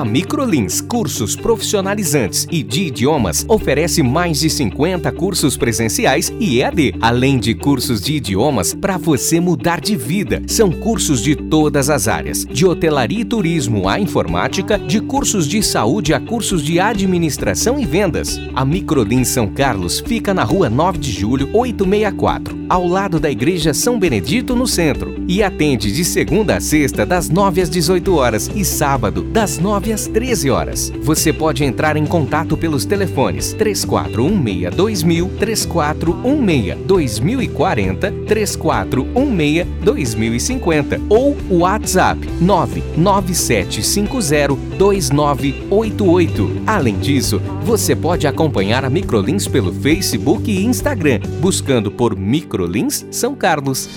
A Microlins Cursos Profissionalizantes e de Idiomas oferece mais de 50 cursos presenciais e EAD, além de cursos de idiomas para você mudar de vida. São cursos de todas as áreas, de hotelaria e turismo à informática, de cursos de saúde a cursos de administração e vendas. A Microlins São Carlos fica na rua 9 de julho, 864, ao lado da Igreja São Benedito, no centro, e atende de segunda a sexta, das 9 às 18 horas e sábado, das 9 9 às 13 horas. Você pode entrar em contato pelos telefones 3416 2000, 3416 2040, 3416 2050 ou o WhatsApp 99750 2988. Além disso, você pode acompanhar a Microlins pelo Facebook e Instagram, buscando por Microlins São Carlos.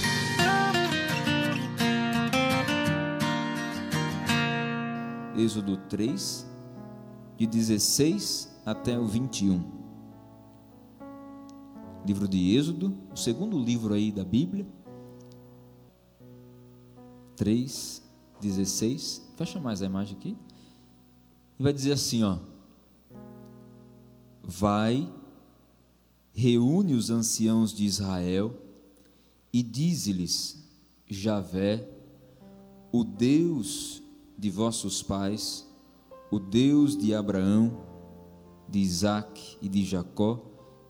Êxodo 3, de 16 até o 21. Livro de Êxodo, o segundo livro aí da Bíblia. 3, 16. Fecha mais a imagem aqui. E vai dizer assim, ó. Vai, reúne os anciãos de Israel e dize-lhes: Javé, o Deus de vossos pais, o Deus de Abraão, de Isaque e de Jacó,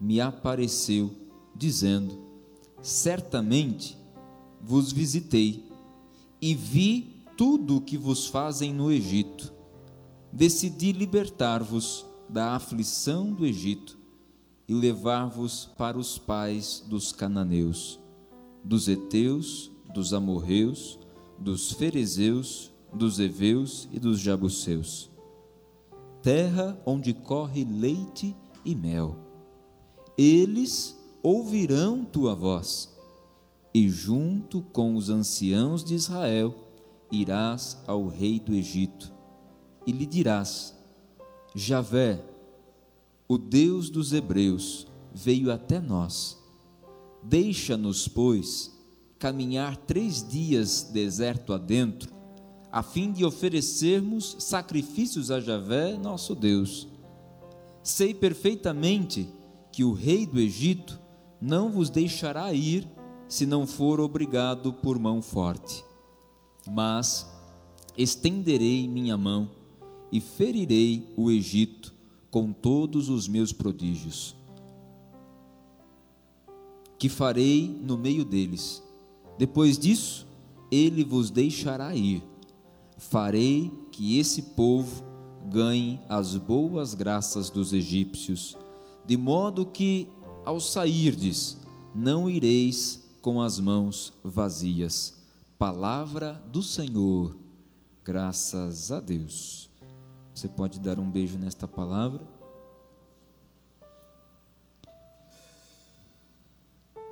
me apareceu, dizendo: Certamente vos visitei e vi tudo o que vos fazem no Egito. Decidi libertar-vos da aflição do Egito e levar-vos para os pais dos cananeus, dos heteus, dos amorreus, dos ferezeus dos heveus e dos jabuseus, terra onde corre leite e mel. Eles ouvirão tua voz, e junto com os anciãos de Israel irás ao rei do Egito, e lhe dirás: Javé, o Deus dos hebreus, veio até nós. Deixa-nos, pois, caminhar três dias deserto adentro, a fim de oferecermos sacrifícios a Javé, nosso Deus. Sei perfeitamente que o rei do Egito não vos deixará ir se não for obrigado por mão forte. Mas estenderei minha mão e ferirei o Egito com todos os meus prodígios, que farei no meio deles. Depois disso, ele vos deixará ir farei que esse povo ganhe as boas graças dos egípcios, de modo que, ao sairdes, não ireis com as mãos vazias. Palavra do Senhor, graças a Deus. Você pode dar um beijo nesta palavra?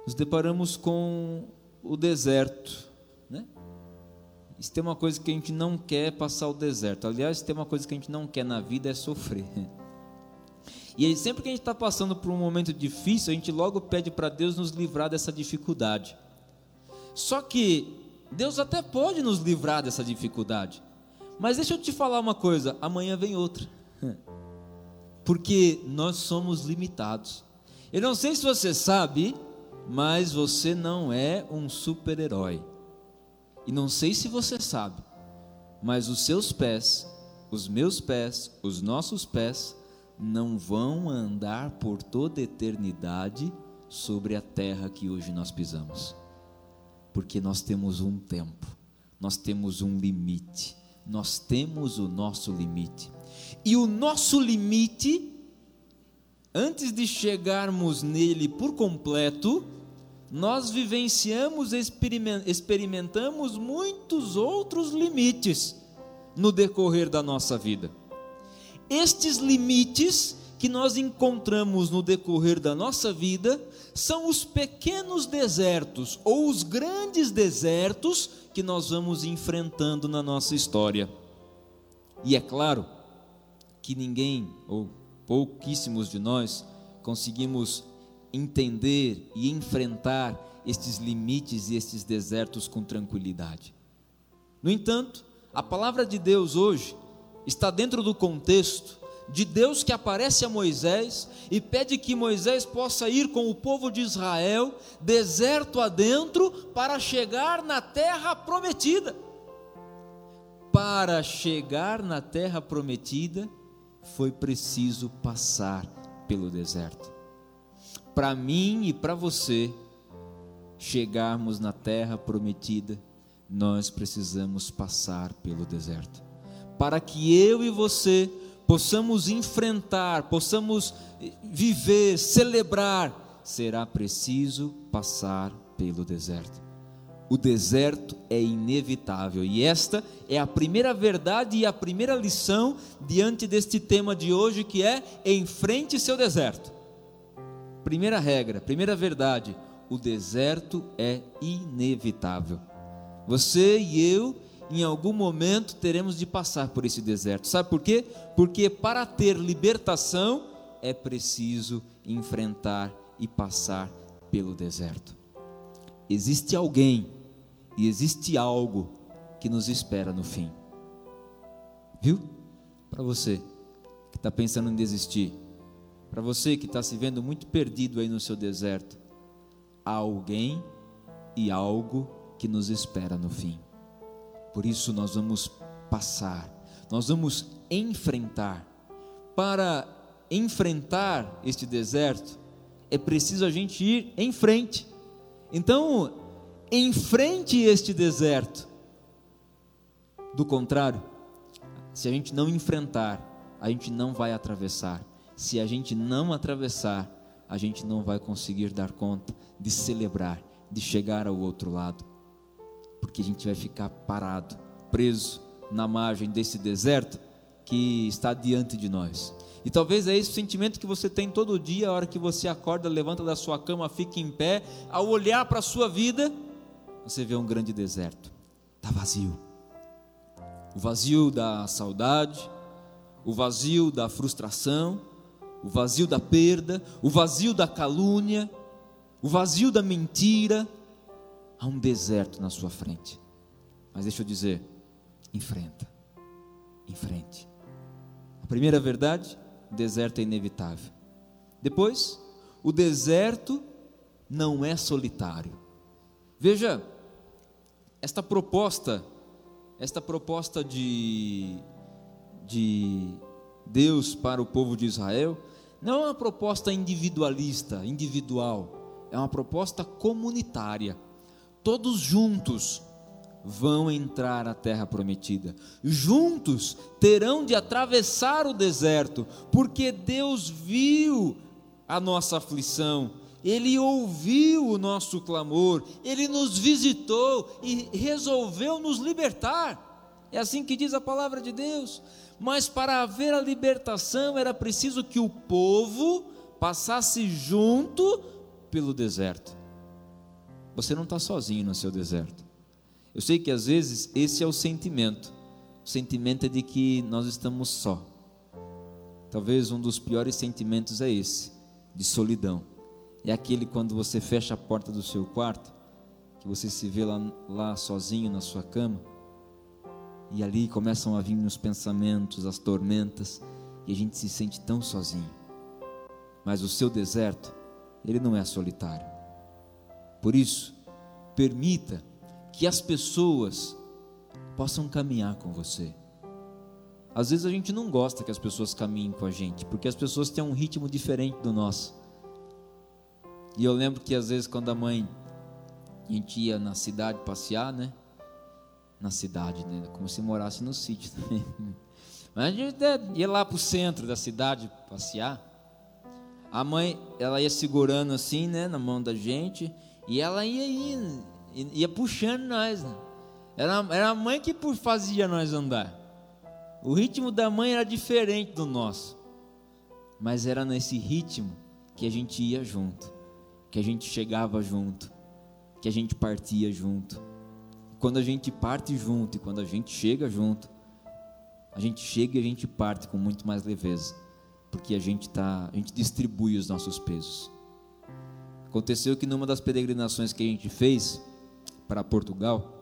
Nos deparamos com o deserto? Se tem uma coisa que a gente não quer é passar o deserto. Aliás, se tem uma coisa que a gente não quer na vida é sofrer. E aí, sempre que a gente está passando por um momento difícil, a gente logo pede para Deus nos livrar dessa dificuldade. Só que Deus até pode nos livrar dessa dificuldade. Mas deixa eu te falar uma coisa: amanhã vem outra. Porque nós somos limitados. Eu não sei se você sabe, mas você não é um super-herói. E não sei se você sabe, mas os seus pés, os meus pés, os nossos pés, não vão andar por toda eternidade sobre a terra que hoje nós pisamos. Porque nós temos um tempo, nós temos um limite, nós temos o nosso limite. E o nosso limite, antes de chegarmos nele por completo, nós vivenciamos, experimentamos muitos outros limites no decorrer da nossa vida. Estes limites que nós encontramos no decorrer da nossa vida são os pequenos desertos ou os grandes desertos que nós vamos enfrentando na nossa história. E é claro, que ninguém ou pouquíssimos de nós conseguimos entender e enfrentar estes limites e estes desertos com tranquilidade. No entanto, a palavra de Deus hoje está dentro do contexto de Deus que aparece a Moisés e pede que Moisés possa ir com o povo de Israel, deserto adentro, para chegar na terra prometida. Para chegar na terra prometida, foi preciso passar pelo deserto. Para mim e para você chegarmos na terra prometida, nós precisamos passar pelo deserto. Para que eu e você possamos enfrentar, possamos viver, celebrar, será preciso passar pelo deserto. O deserto é inevitável e esta é a primeira verdade e a primeira lição diante deste tema de hoje que é enfrente seu deserto. Primeira regra, primeira verdade, o deserto é inevitável. Você e eu, em algum momento, teremos de passar por esse deserto. Sabe por quê? Porque para ter libertação é preciso enfrentar e passar pelo deserto. Existe alguém e existe algo que nos espera no fim. Viu? Para você que está pensando em desistir, para você que está se vendo muito perdido aí no seu deserto, há alguém e algo que nos espera no fim. Por isso nós vamos passar, nós vamos enfrentar. Para enfrentar este deserto, é preciso a gente ir em frente. Então, enfrente este deserto. Do contrário, se a gente não enfrentar, a gente não vai atravessar. Se a gente não atravessar, a gente não vai conseguir dar conta de celebrar, de chegar ao outro lado, porque a gente vai ficar parado, preso na margem desse deserto que está diante de nós. E talvez é esse o sentimento que você tem todo dia, a hora que você acorda, levanta da sua cama, fica em pé, ao olhar para a sua vida, você vê um grande deserto, está vazio. O vazio da saudade, o vazio da frustração, o vazio da perda, o vazio da calúnia, o vazio da mentira. Há um deserto na sua frente. Mas deixa eu dizer, enfrenta, enfrente. A primeira verdade, o deserto é inevitável. Depois, o deserto não é solitário. Veja, esta proposta, esta proposta de, de Deus para o povo de Israel, não é uma proposta individualista, individual, é uma proposta comunitária. Todos juntos vão entrar à terra prometida. Juntos terão de atravessar o deserto, porque Deus viu a nossa aflição, ele ouviu o nosso clamor, ele nos visitou e resolveu nos libertar. É assim que diz a palavra de Deus. Mas para haver a libertação era preciso que o povo passasse junto pelo deserto. Você não está sozinho no seu deserto. Eu sei que às vezes esse é o sentimento. O sentimento é de que nós estamos só. Talvez um dos piores sentimentos é esse, de solidão é aquele quando você fecha a porta do seu quarto, que você se vê lá, lá sozinho na sua cama, e ali começam a vir os pensamentos, as tormentas, e a gente se sente tão sozinho. Mas o seu deserto, ele não é solitário. Por isso, permita que as pessoas possam caminhar com você. Às vezes a gente não gosta que as pessoas caminhem com a gente, porque as pessoas têm um ritmo diferente do nosso. E eu lembro que às vezes quando a mãe, a gente ia na cidade passear, né? Na cidade, né? Como se morasse no sítio também. Mas a gente ia lá para o centro da cidade passear. A mãe, ela ia segurando assim, né, na mão da gente, e ela ia ia puxando nós. Né? Era, era a mãe que fazia nós andar. O ritmo da mãe era diferente do nosso, mas era nesse ritmo que a gente ia junto que a gente chegava junto, que a gente partia junto. Quando a gente parte junto e quando a gente chega junto, a gente chega e a gente parte com muito mais leveza, porque a gente tá, a gente distribui os nossos pesos. Aconteceu que numa das peregrinações que a gente fez para Portugal,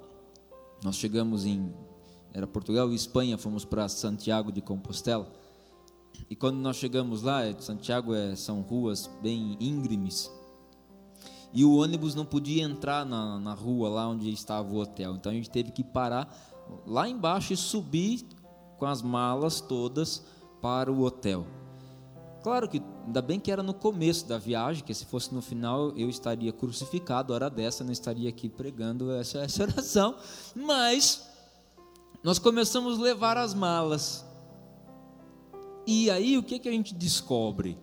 nós chegamos em era Portugal e Espanha, fomos para Santiago de Compostela. E quando nós chegamos lá, Santiago é, são ruas bem íngremes. E o ônibus não podia entrar na, na rua lá onde estava o hotel. Então a gente teve que parar lá embaixo e subir com as malas todas para o hotel. Claro que ainda bem que era no começo da viagem, que se fosse no final eu estaria crucificado, hora dessa não estaria aqui pregando essa, essa oração, mas nós começamos a levar as malas. E aí o que, que a gente descobre?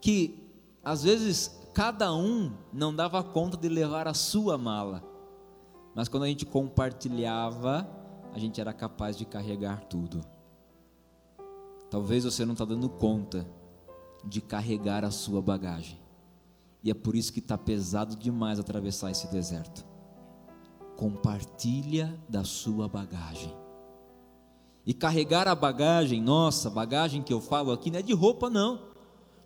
Que às vezes cada um não dava conta de levar a sua mala, mas quando a gente compartilhava, a gente era capaz de carregar tudo. Talvez você não está dando conta de carregar a sua bagagem. E é por isso que está pesado demais atravessar esse deserto. Compartilha da sua bagagem. E carregar a bagagem, nossa, bagagem que eu falo aqui não é de roupa, não.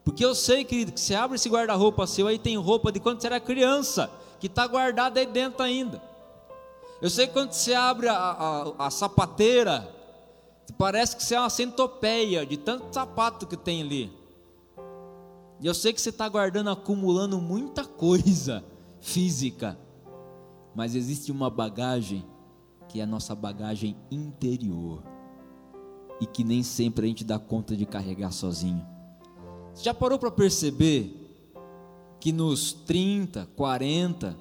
Porque eu sei, querido, que você abre esse guarda-roupa seu, aí tem roupa de quando você era criança, que está guardada aí dentro ainda. Eu sei que quando você abre a, a, a sapateira, parece que você é uma centopeia de tanto sapato que tem ali. E eu sei que você está guardando, acumulando muita coisa física, mas existe uma bagagem que é a nossa bagagem interior e que nem sempre a gente dá conta de carregar sozinho. Já parou para perceber que nos 30, 40,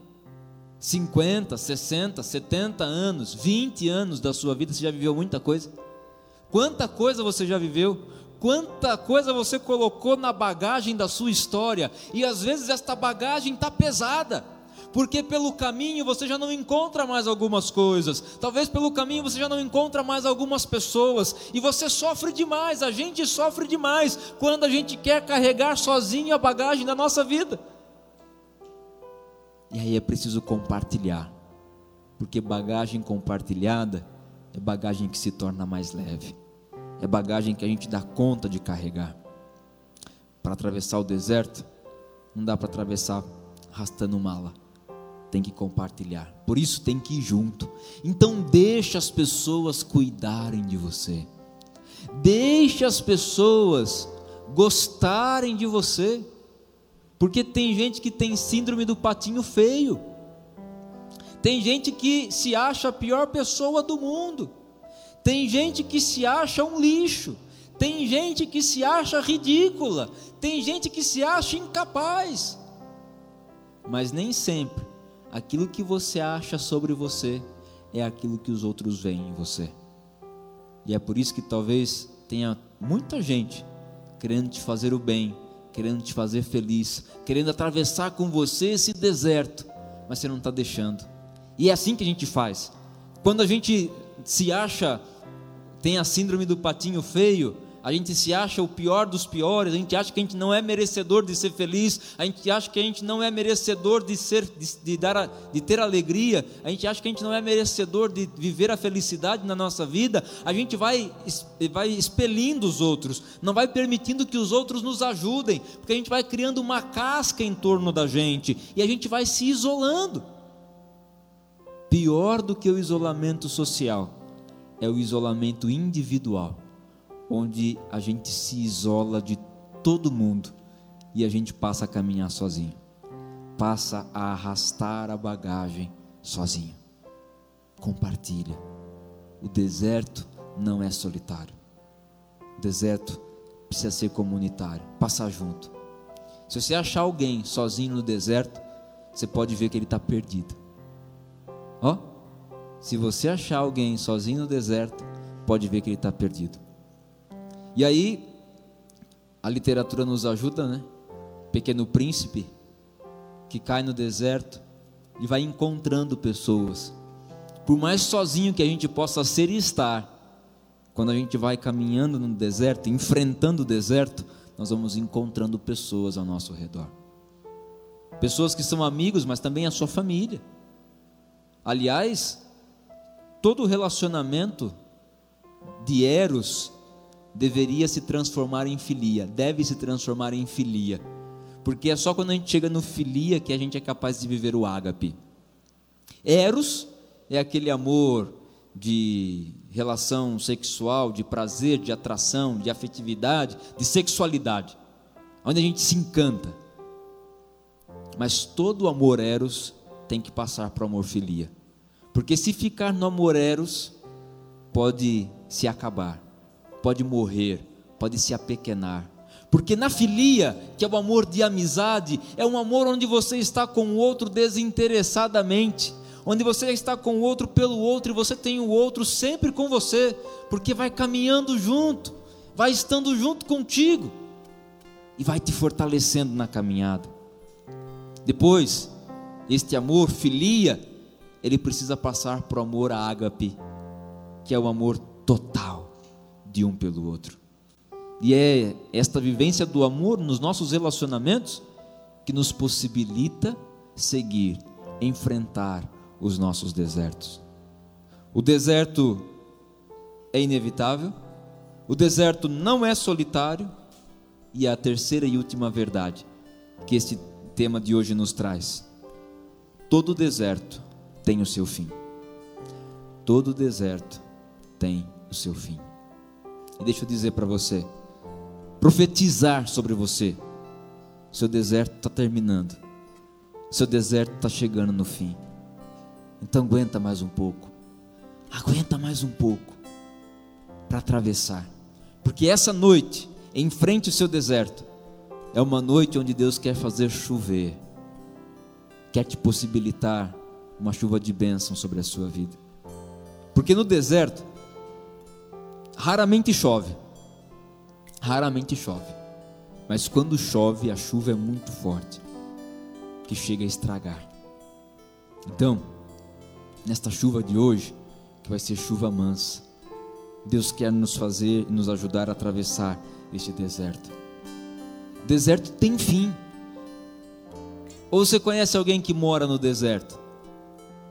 50, 60, 70 anos, 20 anos da sua vida você já viveu muita coisa? Quanta coisa você já viveu? quanta coisa você colocou na bagagem da sua história, e às vezes esta bagagem está pesada, porque pelo caminho você já não encontra mais algumas coisas, talvez pelo caminho você já não encontra mais algumas pessoas, e você sofre demais, a gente sofre demais quando a gente quer carregar sozinho a bagagem da nossa vida. E aí é preciso compartilhar, porque bagagem compartilhada é bagagem que se torna mais leve é bagagem que a gente dá conta de carregar. Para atravessar o deserto, não dá para atravessar arrastando mala. Tem que compartilhar. Por isso tem que ir junto. Então deixa as pessoas cuidarem de você. Deixa as pessoas gostarem de você. Porque tem gente que tem síndrome do patinho feio. Tem gente que se acha a pior pessoa do mundo. Tem gente que se acha um lixo, tem gente que se acha ridícula, tem gente que se acha incapaz. Mas nem sempre aquilo que você acha sobre você é aquilo que os outros veem em você. E é por isso que talvez tenha muita gente querendo te fazer o bem, querendo te fazer feliz, querendo atravessar com você esse deserto, mas você não está deixando. E é assim que a gente faz. Quando a gente se acha tem a síndrome do patinho feio, a gente se acha o pior dos piores, a gente acha que a gente não é merecedor de ser feliz, a gente acha que a gente não é merecedor de ser, de, de dar, a, de ter alegria, a gente acha que a gente não é merecedor de viver a felicidade na nossa vida, a gente vai, vai expelindo os outros, não vai permitindo que os outros nos ajudem, porque a gente vai criando uma casca em torno da gente e a gente vai se isolando. Pior do que o isolamento social é o isolamento individual, onde a gente se isola de todo mundo e a gente passa a caminhar sozinho, passa a arrastar a bagagem sozinho. Compartilha. O deserto não é solitário. O deserto precisa ser comunitário, passar junto. Se você achar alguém sozinho no deserto, você pode ver que ele está perdido. Ó, oh, se você achar alguém sozinho no deserto, pode ver que ele está perdido. E aí, a literatura nos ajuda, né? Pequeno príncipe, que cai no deserto e vai encontrando pessoas. Por mais sozinho que a gente possa ser e estar, quando a gente vai caminhando no deserto, enfrentando o deserto, nós vamos encontrando pessoas ao nosso redor. Pessoas que são amigos, mas também a sua família. Aliás, todo relacionamento de Eros deveria se transformar em filia, deve se transformar em filia. Porque é só quando a gente chega no filia que a gente é capaz de viver o ágape. Eros é aquele amor de relação sexual, de prazer, de atração, de afetividade, de sexualidade, onde a gente se encanta. Mas todo amor eros tem que passar para o amor filia. Porque se ficar no amor eros, pode se acabar, pode morrer, pode se apequenar. Porque na filia, que é o amor de amizade, é um amor onde você está com o outro desinteressadamente, onde você está com o outro pelo outro e você tem o outro sempre com você, porque vai caminhando junto, vai estando junto contigo e vai te fortalecendo na caminhada. Depois, este amor, filia, ele precisa passar para o amor ágape, que é o amor total de um pelo outro. E é esta vivência do amor nos nossos relacionamentos que nos possibilita seguir, enfrentar os nossos desertos. O deserto é inevitável, o deserto não é solitário, e é a terceira e última verdade que este tema de hoje nos traz. Todo deserto tem o seu fim. Todo deserto tem o seu fim. E deixa eu dizer para você, profetizar sobre você. Seu deserto está terminando. Seu deserto está chegando no fim. Então aguenta mais um pouco. Aguenta mais um pouco para atravessar. Porque essa noite, em frente ao seu deserto, é uma noite onde Deus quer fazer chover. Quer te possibilitar uma chuva de bênção sobre a sua vida. Porque no deserto raramente chove. Raramente chove. Mas quando chove, a chuva é muito forte, que chega a estragar. Então, nesta chuva de hoje, que vai ser chuva mansa, Deus quer nos fazer e nos ajudar a atravessar este deserto. Deserto tem fim. Ou você conhece alguém que mora no deserto?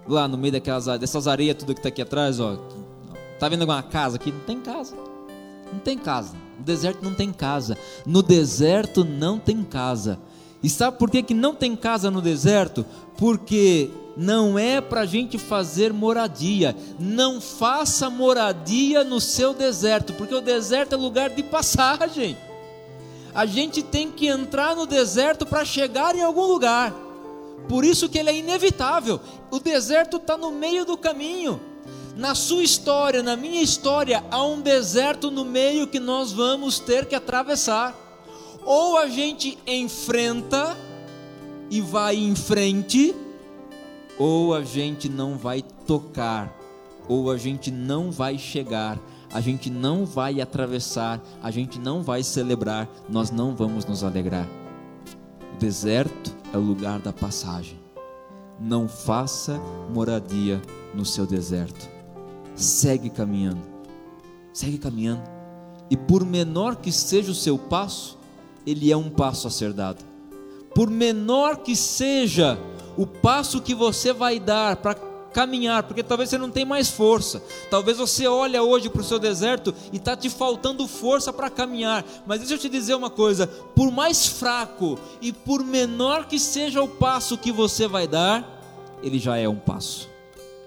Lá no meio daquelas dessas areias tudo que está aqui atrás, ó. Tá vendo alguma casa aqui? Não tem casa. Não tem casa. No deserto não tem casa. No deserto não tem casa. E sabe por que, que não tem casa no deserto? Porque não é para a gente fazer moradia. Não faça moradia no seu deserto, porque o deserto é lugar de passagem. A gente tem que entrar no deserto para chegar em algum lugar. Por isso que ele é inevitável. O deserto está no meio do caminho. Na sua história, na minha história, há um deserto no meio que nós vamos ter que atravessar. Ou a gente enfrenta e vai em frente, ou a gente não vai tocar, ou a gente não vai chegar, a gente não vai atravessar, a gente não vai celebrar, nós não vamos nos alegrar. O deserto é o lugar da passagem. Não faça moradia no seu deserto segue caminhando, segue caminhando, e por menor que seja o seu passo, ele é um passo a ser dado. Por menor que seja o passo que você vai dar para caminhar, porque talvez você não tenha mais força. Talvez você olha hoje para o seu deserto e está te faltando força para caminhar. Mas deixa eu te dizer uma coisa: por mais fraco e por menor que seja o passo que você vai dar, ele já é um passo.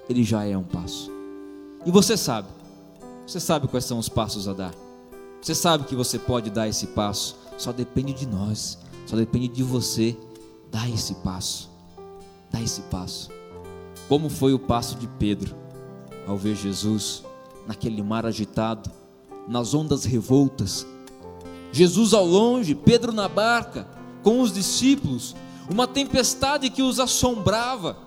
Ele já é um passo. E você sabe, você sabe quais são os passos a dar. Você sabe que você pode dar esse passo, só depende de nós, só depende de você. Dá esse passo, dá esse passo. Como foi o passo de Pedro ao ver Jesus naquele mar agitado, nas ondas revoltas. Jesus ao longe, Pedro na barca, com os discípulos, uma tempestade que os assombrava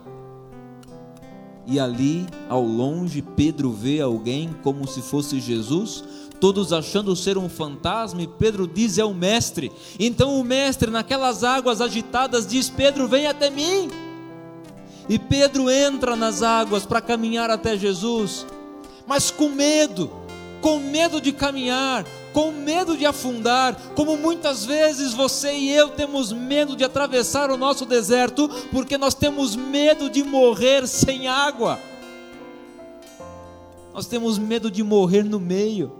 e ali, ao longe, Pedro vê alguém como se fosse Jesus, todos achando ser um fantasma, e Pedro diz: É o Mestre. Então o Mestre, naquelas águas agitadas, diz: Pedro, vem até mim. E Pedro entra nas águas para caminhar até Jesus, mas com medo, com medo de caminhar, com medo de afundar, como muitas vezes você e eu temos medo de atravessar o nosso deserto, porque nós temos medo de morrer sem água. Nós temos medo de morrer no meio,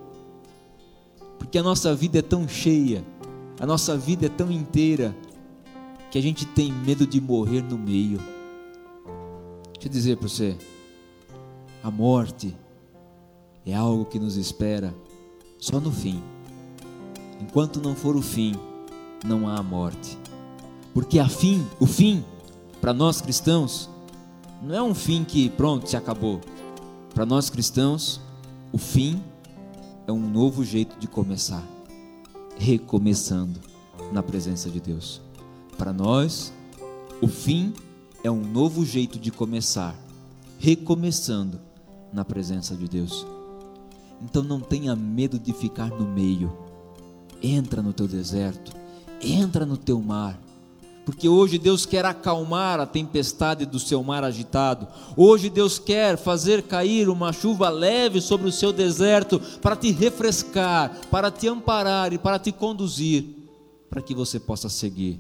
porque a nossa vida é tão cheia, a nossa vida é tão inteira, que a gente tem medo de morrer no meio. Deixa eu dizer para você, a morte é algo que nos espera só no fim. Enquanto não for o fim, não há a morte. Porque a fim, o fim, para nós cristãos, não é um fim que pronto, se acabou. Para nós cristãos, o fim é um novo jeito de começar, recomeçando na presença de Deus. Para nós, o fim é um novo jeito de começar, recomeçando na presença de Deus. Então não tenha medo de ficar no meio. Entra no teu deserto, entra no teu mar. Porque hoje Deus quer acalmar a tempestade do seu mar agitado. Hoje Deus quer fazer cair uma chuva leve sobre o seu deserto para te refrescar, para te amparar e para te conduzir, para que você possa seguir,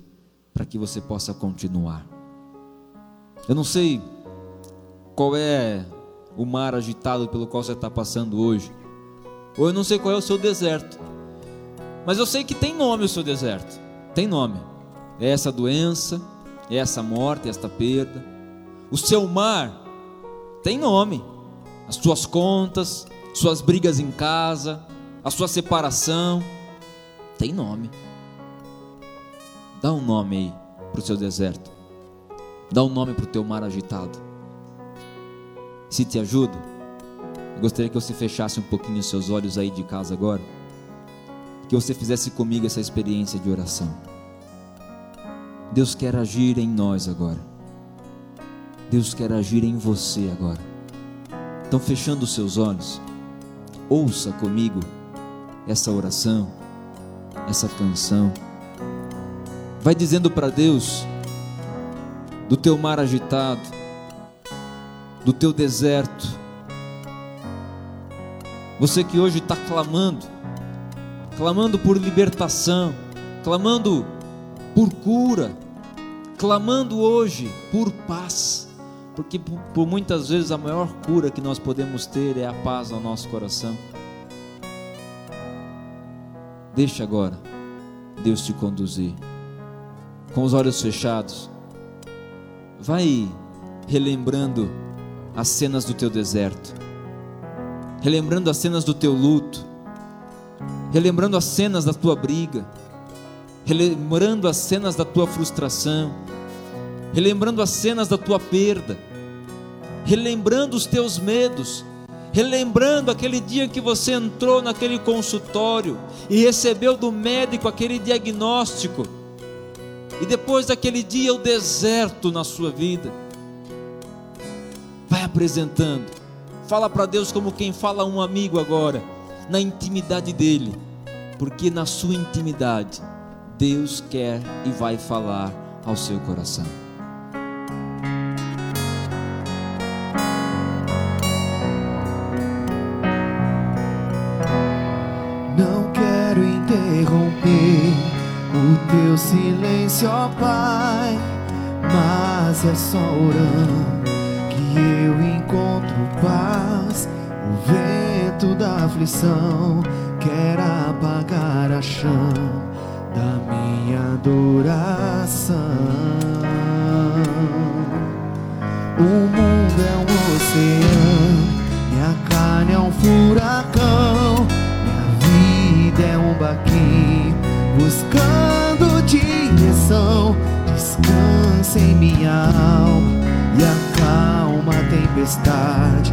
para que você possa continuar. Eu não sei qual é o mar agitado pelo qual você está passando hoje, ou eu não sei qual é o seu deserto, mas eu sei que tem nome o seu deserto, tem nome. É essa doença, é essa morte, é esta perda. O seu mar tem nome. As suas contas, suas brigas em casa, a sua separação, tem nome. Dá um nome aí para o seu deserto. Dá um nome para o teu mar agitado. Se te ajudo, gostaria que você fechasse um pouquinho os seus olhos aí de casa agora. Que você fizesse comigo essa experiência de oração. Deus quer agir em nós agora. Deus quer agir em você agora. Então, fechando os seus olhos, ouça comigo essa oração, essa canção. Vai dizendo para Deus, do teu mar agitado, do teu deserto, você que hoje está clamando, clamando por libertação, clamando por cura, clamando hoje por paz, porque por, muitas vezes a maior cura que nós podemos ter é a paz no nosso coração. Deixa agora Deus te conduzir, com os olhos fechados, vai relembrando as cenas do teu deserto, relembrando as cenas do teu luto, relembrando as cenas da tua briga relembrando as cenas da tua frustração, relembrando as cenas da tua perda, relembrando os teus medos, relembrando aquele dia que você entrou naquele consultório e recebeu do médico aquele diagnóstico, e depois daquele dia o deserto na sua vida. Vai apresentando, fala para Deus como quem fala a um amigo agora, na intimidade dele, porque na sua intimidade Deus quer e vai falar ao seu coração. Não quero interromper o teu silêncio, ó Pai, mas é só orando que eu encontro. O vento da aflição quer apagar a chama da minha adoração. O mundo é um oceano, minha carne é um furacão, minha vida é um baquinho buscando direção. Descansa em minha alma e acalma a tempestade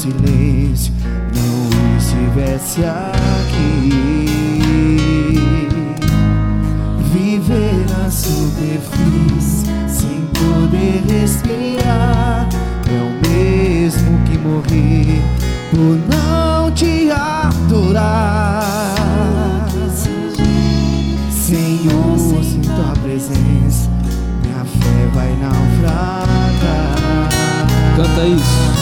silêncio não estivesse aqui. Viver na superfície sem poder respirar é o mesmo que morrer por não te adorar. Senhor, sem tua presença, minha fé vai naufragar. Canta isso.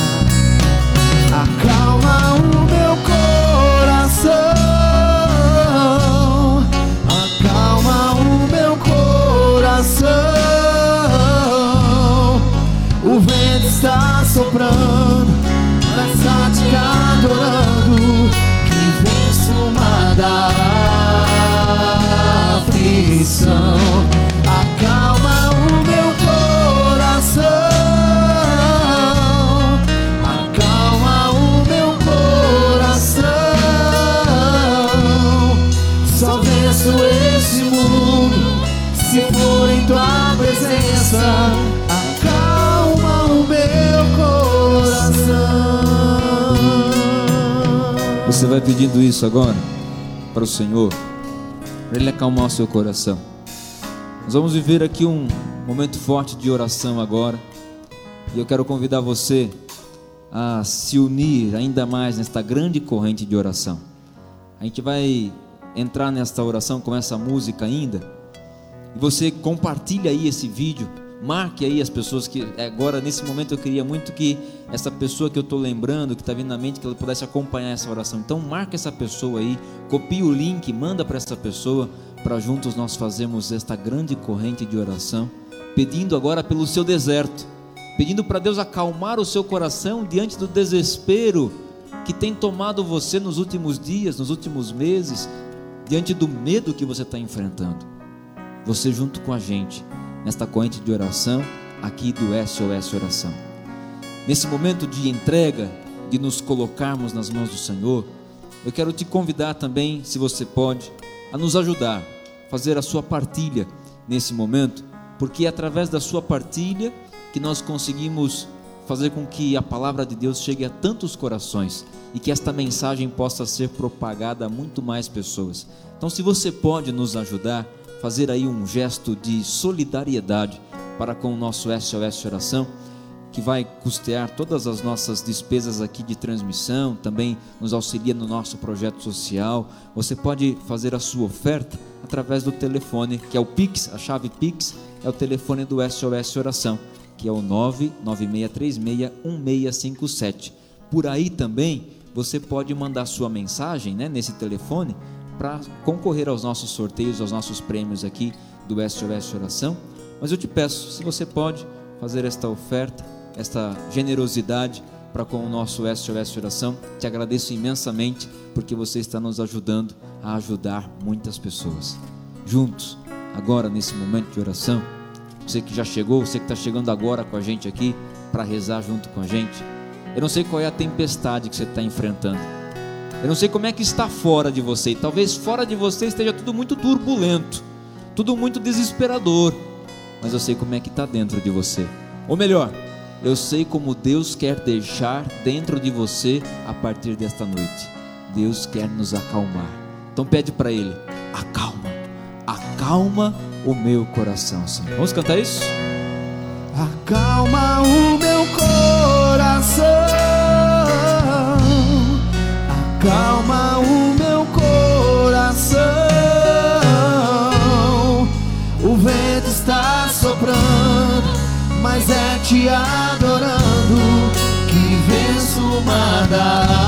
Você vai pedindo isso agora para o Senhor, para Ele acalmar o seu coração. Nós vamos viver aqui um momento forte de oração agora, e eu quero convidar você a se unir ainda mais nesta grande corrente de oração. A gente vai entrar nesta oração com essa música ainda, e você compartilha aí esse vídeo, marque aí as pessoas que agora nesse momento eu queria muito que essa pessoa que eu estou lembrando, que está vindo na mente, que ela pudesse acompanhar essa oração. Então marque essa pessoa aí, copie o link, manda para essa pessoa, para juntos nós fazermos esta grande corrente de oração, pedindo agora pelo seu deserto, pedindo para Deus acalmar o seu coração diante do desespero que tem tomado você nos últimos dias, nos últimos meses, diante do medo que você está enfrentando. Você junto com a gente nesta corrente de oração aqui do SOS Oração. Nesse momento de entrega, de nos colocarmos nas mãos do Senhor, eu quero te convidar também, se você pode, a nos ajudar, fazer a sua partilha nesse momento, porque é através da sua partilha que nós conseguimos fazer com que a palavra de Deus chegue a tantos corações e que esta mensagem possa ser propagada a muito mais pessoas. Então, se você pode nos ajudar, fazer aí um gesto de solidariedade para com o nosso SOS Oração, que vai custear todas as nossas despesas aqui de transmissão, também nos auxilia no nosso projeto social. Você pode fazer a sua oferta através do telefone, que é o Pix, a chave Pix é o telefone do SOS Oração, que é o 996361657. Por aí também você pode mandar sua mensagem né, nesse telefone para concorrer aos nossos sorteios, aos nossos prêmios aqui do SOS Oração. Mas eu te peço, se você pode fazer esta oferta, esta generosidade para com o nosso SOS Oração, te agradeço imensamente porque você está nos ajudando a ajudar muitas pessoas. Juntos, agora nesse momento de oração, você que já chegou, você que está chegando agora com a gente aqui para rezar junto com a gente. Eu não sei qual é a tempestade que você está enfrentando. Eu não sei como é que está fora de você. Talvez fora de você esteja tudo muito turbulento, tudo muito desesperador. Mas eu sei como é que está dentro de você. Ou melhor, eu sei como Deus quer deixar dentro de você a partir desta noite. Deus quer nos acalmar. Então pede para Ele: acalma, acalma o meu coração, Senhor. Vamos cantar isso? Acalma o Acalma o meu coração. O vento está soprando, mas é te adorando que venço o mar da